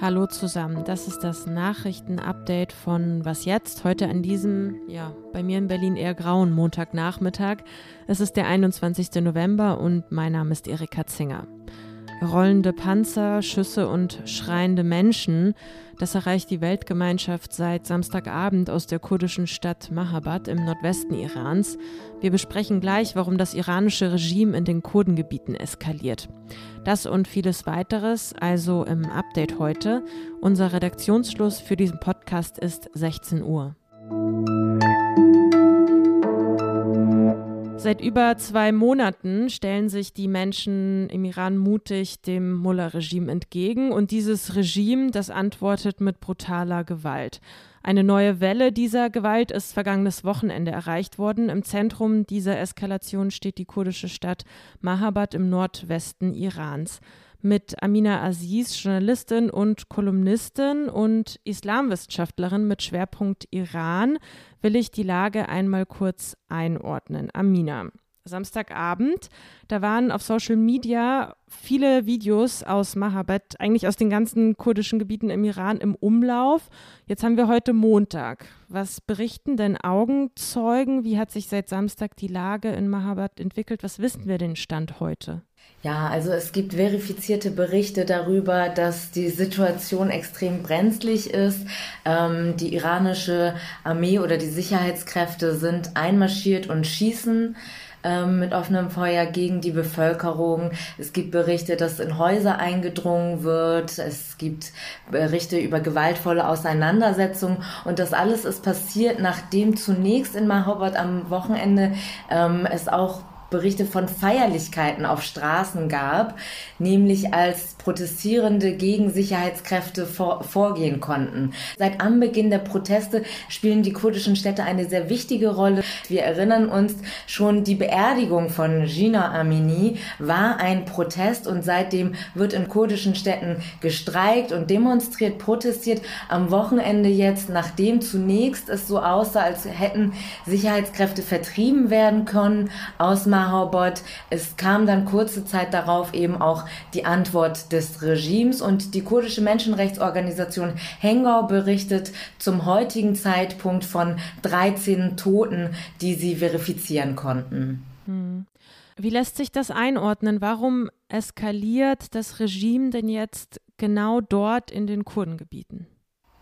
Hallo zusammen, das ist das Nachrichtenupdate von Was jetzt? Heute an diesem, ja, bei mir in Berlin eher grauen Montagnachmittag. Es ist der 21. November und mein Name ist Erika Zinger. Rollende Panzer, Schüsse und schreiende Menschen, das erreicht die Weltgemeinschaft seit Samstagabend aus der kurdischen Stadt Mahabad im Nordwesten Irans. Wir besprechen gleich, warum das iranische Regime in den Kurdengebieten eskaliert. Das und vieles weiteres also im Update heute. Unser Redaktionsschluss für diesen Podcast ist 16 Uhr. Seit über zwei Monaten stellen sich die Menschen im Iran mutig dem Mullah-Regime entgegen und dieses Regime, das antwortet mit brutaler Gewalt. Eine neue Welle dieser Gewalt ist vergangenes Wochenende erreicht worden. Im Zentrum dieser Eskalation steht die kurdische Stadt Mahabad im Nordwesten Irans mit Amina Aziz, Journalistin und Kolumnistin und Islamwissenschaftlerin mit Schwerpunkt Iran, will ich die Lage einmal kurz einordnen. Amina. Samstagabend. Da waren auf Social Media viele Videos aus Mahabad, eigentlich aus den ganzen kurdischen Gebieten im Iran im Umlauf. Jetzt haben wir heute Montag. Was berichten denn Augenzeugen? Wie hat sich seit Samstag die Lage in Mahabad entwickelt? Was wissen wir den Stand heute? Ja, also es gibt verifizierte Berichte darüber, dass die Situation extrem brenzlig ist. Ähm, die iranische Armee oder die Sicherheitskräfte sind einmarschiert und schießen ähm, mit offenem Feuer gegen die Bevölkerung. Es gibt Berichte, dass in Häuser eingedrungen wird. Es gibt Berichte über gewaltvolle Auseinandersetzungen. Und das alles ist passiert, nachdem zunächst in Mahobat am Wochenende ähm, es auch Berichte von Feierlichkeiten auf Straßen gab, nämlich als Protestierende gegen Sicherheitskräfte vor, vorgehen konnten. Seit Anbeginn der Proteste spielen die kurdischen Städte eine sehr wichtige Rolle. Wir erinnern uns schon, die Beerdigung von Gina Amini war ein Protest und seitdem wird in kurdischen Städten gestreikt und demonstriert, protestiert. Am Wochenende jetzt, nachdem zunächst es so aussah, als hätten Sicherheitskräfte vertrieben werden können aus Mahobot. Es kam dann kurze Zeit darauf eben auch die Antwort des Regimes und die kurdische Menschenrechtsorganisation Hengau berichtet zum heutigen Zeitpunkt von 13 Toten, die sie verifizieren konnten. Hm. Wie lässt sich das einordnen? Warum eskaliert das Regime denn jetzt genau dort in den Kurdengebieten?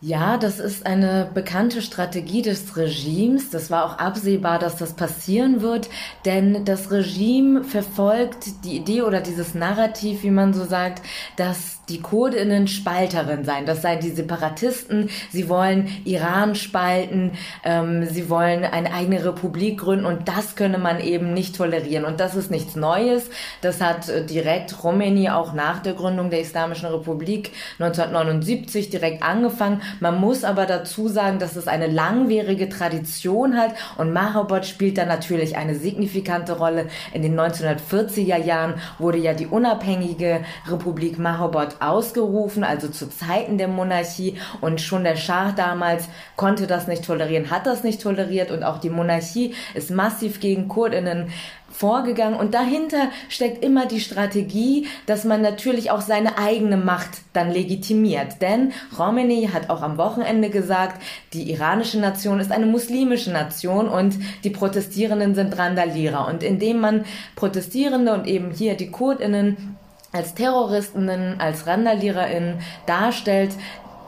Ja, das ist eine bekannte Strategie des Regimes. Das war auch absehbar, dass das passieren wird, denn das Regime verfolgt die Idee oder dieses Narrativ, wie man so sagt, dass die Kurdinnen Spalterin sein. Das seien die Separatisten. Sie wollen Iran spalten. Ähm, sie wollen eine eigene Republik gründen und das könne man eben nicht tolerieren. Und das ist nichts Neues. Das hat äh, direkt Khomeini auch nach der Gründung der Islamischen Republik 1979 direkt angefangen. Man muss aber dazu sagen, dass es eine langwierige Tradition hat und Mahabod spielt da natürlich eine signifikante Rolle. In den 1940er Jahren wurde ja die unabhängige Republik Mahabod ausgerufen, also zu Zeiten der Monarchie. Und schon der Schah damals konnte das nicht tolerieren, hat das nicht toleriert. Und auch die Monarchie ist massiv gegen Kurdinnen vorgegangen und dahinter steckt immer die Strategie, dass man natürlich auch seine eigene Macht dann legitimiert. Denn Khomeini hat auch am Wochenende gesagt, die iranische Nation ist eine muslimische Nation und die Protestierenden sind Randalierer. Und indem man Protestierende und eben hier die Kurdinnen als Terroristinnen, als RandaliererInnen darstellt,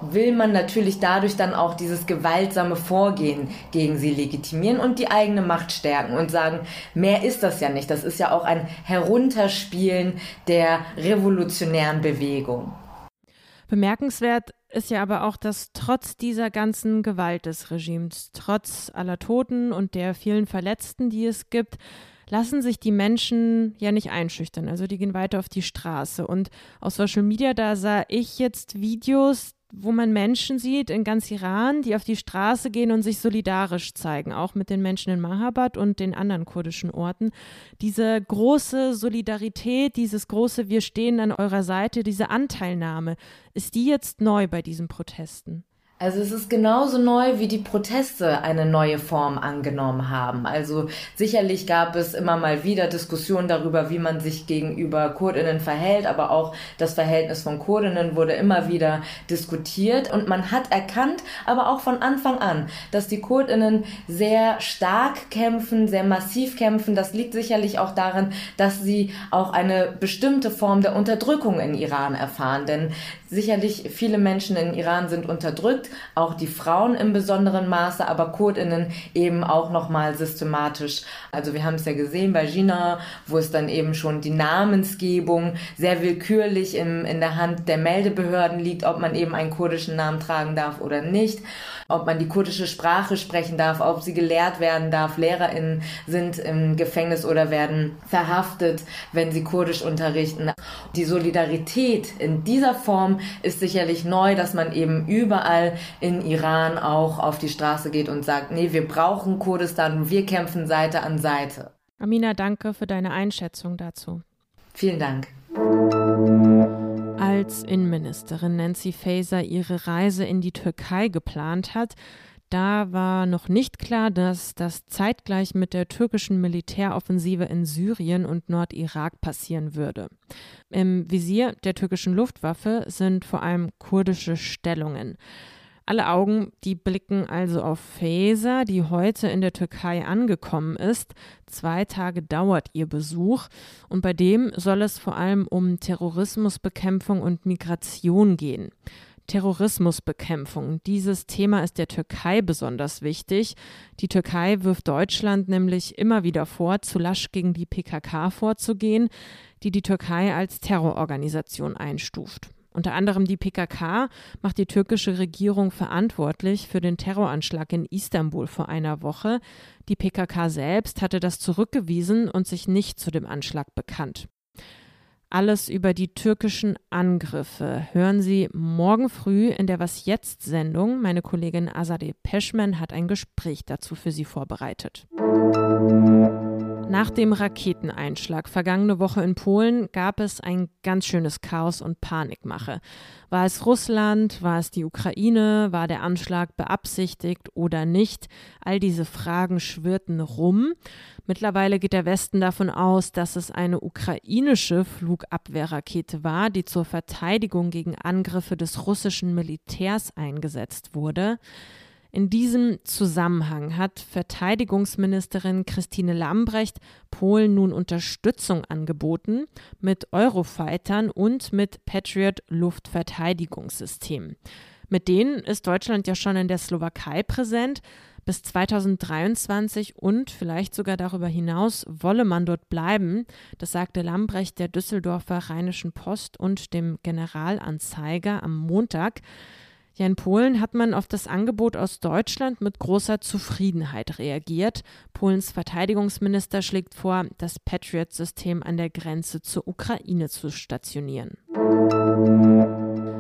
will man natürlich dadurch dann auch dieses gewaltsame Vorgehen gegen sie legitimieren und die eigene Macht stärken und sagen, mehr ist das ja nicht. Das ist ja auch ein Herunterspielen der revolutionären Bewegung. Bemerkenswert ist ja aber auch, dass trotz dieser ganzen Gewalt des Regimes, trotz aller Toten und der vielen Verletzten, die es gibt, lassen sich die Menschen ja nicht einschüchtern. Also die gehen weiter auf die Straße. Und auf Social Media, da sah ich jetzt Videos, wo man Menschen sieht in ganz Iran, die auf die Straße gehen und sich solidarisch zeigen, auch mit den Menschen in Mahabad und den anderen kurdischen Orten. Diese große Solidarität, dieses große Wir stehen an eurer Seite, diese Anteilnahme, ist die jetzt neu bei diesen Protesten? Also es ist genauso neu, wie die Proteste eine neue Form angenommen haben. Also sicherlich gab es immer mal wieder Diskussionen darüber, wie man sich gegenüber Kurdinnen verhält, aber auch das Verhältnis von Kurdinnen wurde immer wieder diskutiert und man hat erkannt, aber auch von Anfang an, dass die Kurdinnen sehr stark kämpfen, sehr massiv kämpfen. Das liegt sicherlich auch daran, dass sie auch eine bestimmte Form der Unterdrückung in Iran erfahren, denn sicherlich viele Menschen in Iran sind unterdrückt auch die Frauen im besonderen Maße, aber Kurdinnen eben auch nochmal systematisch. Also wir haben es ja gesehen bei Gina, wo es dann eben schon die Namensgebung sehr willkürlich im, in der Hand der Meldebehörden liegt, ob man eben einen kurdischen Namen tragen darf oder nicht ob man die kurdische Sprache sprechen darf, ob sie gelehrt werden darf. LehrerInnen sind im Gefängnis oder werden verhaftet, wenn sie Kurdisch unterrichten. Die Solidarität in dieser Form ist sicherlich neu, dass man eben überall in Iran auch auf die Straße geht und sagt, nee, wir brauchen Kurdistan und wir kämpfen Seite an Seite. Amina, danke für deine Einschätzung dazu. Vielen Dank als Innenministerin Nancy Faeser ihre Reise in die Türkei geplant hat, da war noch nicht klar, dass das zeitgleich mit der türkischen Militäroffensive in Syrien und Nordirak passieren würde. Im Visier der türkischen Luftwaffe sind vor allem kurdische Stellungen. Alle Augen, die blicken also auf Faeser, die heute in der Türkei angekommen ist. Zwei Tage dauert ihr Besuch und bei dem soll es vor allem um Terrorismusbekämpfung und Migration gehen. Terrorismusbekämpfung. Dieses Thema ist der Türkei besonders wichtig. Die Türkei wirft Deutschland nämlich immer wieder vor, zu lasch gegen die PKK vorzugehen, die die Türkei als Terrororganisation einstuft. Unter anderem die PKK macht die türkische Regierung verantwortlich für den Terroranschlag in Istanbul vor einer Woche. Die PKK selbst hatte das zurückgewiesen und sich nicht zu dem Anschlag bekannt. Alles über die türkischen Angriffe hören Sie morgen früh in der Was jetzt Sendung. Meine Kollegin Azadeh Peschman hat ein Gespräch dazu für Sie vorbereitet. Nach dem Raketeneinschlag vergangene Woche in Polen gab es ein ganz schönes Chaos und Panikmache. War es Russland, war es die Ukraine, war der Anschlag beabsichtigt oder nicht? All diese Fragen schwirrten rum. Mittlerweile geht der Westen davon aus, dass es eine ukrainische Flugabwehrrakete war, die zur Verteidigung gegen Angriffe des russischen Militärs eingesetzt wurde. In diesem Zusammenhang hat Verteidigungsministerin Christine Lambrecht Polen nun Unterstützung angeboten mit Eurofightern und mit Patriot Luftverteidigungssystemen. Mit denen ist Deutschland ja schon in der Slowakei präsent. Bis 2023 und vielleicht sogar darüber hinaus wolle man dort bleiben. Das sagte Lambrecht der Düsseldorfer Rheinischen Post und dem Generalanzeiger am Montag. Ja, in Polen hat man auf das Angebot aus Deutschland mit großer Zufriedenheit reagiert. Polens Verteidigungsminister schlägt vor, das Patriot-System an der Grenze zur Ukraine zu stationieren.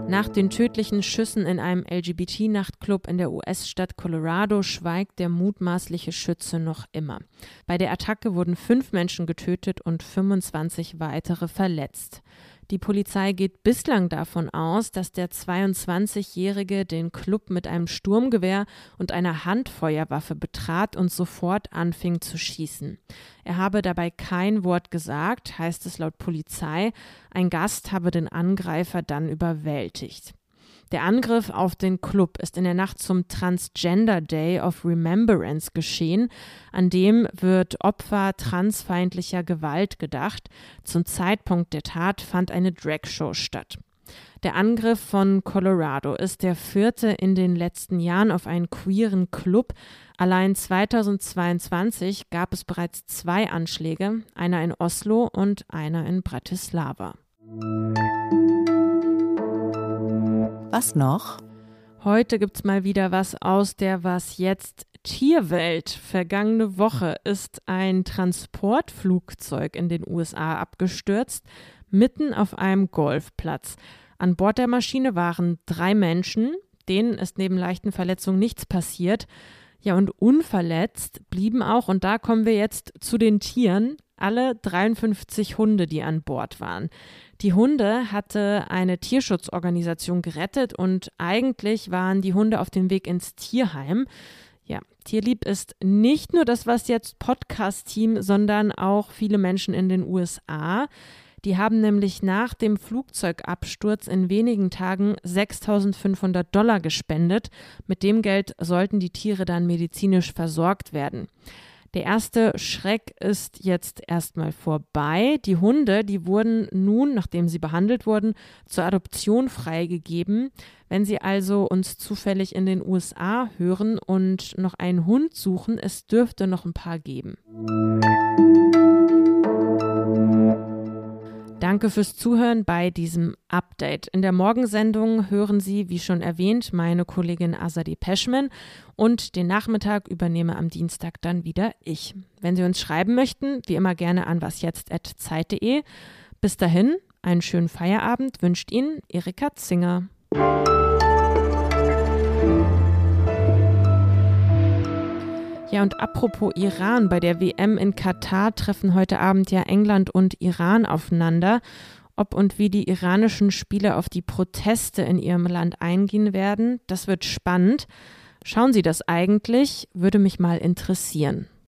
Nach den tödlichen Schüssen in einem LGBT-Nachtclub in der US-Stadt Colorado schweigt der mutmaßliche Schütze noch immer. Bei der Attacke wurden fünf Menschen getötet und 25 weitere verletzt. Die Polizei geht bislang davon aus, dass der 22-Jährige den Club mit einem Sturmgewehr und einer Handfeuerwaffe betrat und sofort anfing zu schießen. Er habe dabei kein Wort gesagt, heißt es laut Polizei. Ein Gast habe den Angreifer dann überwältigt. Der Angriff auf den Club ist in der Nacht zum Transgender Day of Remembrance geschehen. An dem wird Opfer transfeindlicher Gewalt gedacht. Zum Zeitpunkt der Tat fand eine Dragshow statt. Der Angriff von Colorado ist der vierte in den letzten Jahren auf einen queeren Club. Allein 2022 gab es bereits zwei Anschläge, einer in Oslo und einer in Bratislava. Was noch? Heute gibt es mal wieder was aus der Was jetzt Tierwelt. Vergangene Woche ist ein Transportflugzeug in den USA abgestürzt, mitten auf einem Golfplatz. An Bord der Maschine waren drei Menschen, denen ist neben leichten Verletzungen nichts passiert. Ja, und unverletzt blieben auch, und da kommen wir jetzt zu den Tieren, alle 53 Hunde, die an Bord waren. Die Hunde hatte eine Tierschutzorganisation gerettet und eigentlich waren die Hunde auf dem Weg ins Tierheim. Ja, Tierlieb ist nicht nur das Was jetzt Podcast-Team, sondern auch viele Menschen in den USA. Die haben nämlich nach dem Flugzeugabsturz in wenigen Tagen 6500 Dollar gespendet. Mit dem Geld sollten die Tiere dann medizinisch versorgt werden. Der erste Schreck ist jetzt erstmal vorbei. Die Hunde, die wurden nun, nachdem sie behandelt wurden, zur Adoption freigegeben. Wenn Sie also uns zufällig in den USA hören und noch einen Hund suchen, es dürfte noch ein paar geben. Danke fürs Zuhören bei diesem Update. In der Morgensendung hören Sie, wie schon erwähnt, meine Kollegin Azadi Peschman und den Nachmittag übernehme am Dienstag dann wieder ich. Wenn Sie uns schreiben möchten, wie immer gerne an wasjetzt.zeit.de. Bis dahin, einen schönen Feierabend wünscht Ihnen Erika Zinger. Ja, und apropos Iran, bei der WM in Katar treffen heute Abend ja England und Iran aufeinander. Ob und wie die iranischen Spieler auf die Proteste in ihrem Land eingehen werden, das wird spannend. Schauen Sie das eigentlich? Würde mich mal interessieren.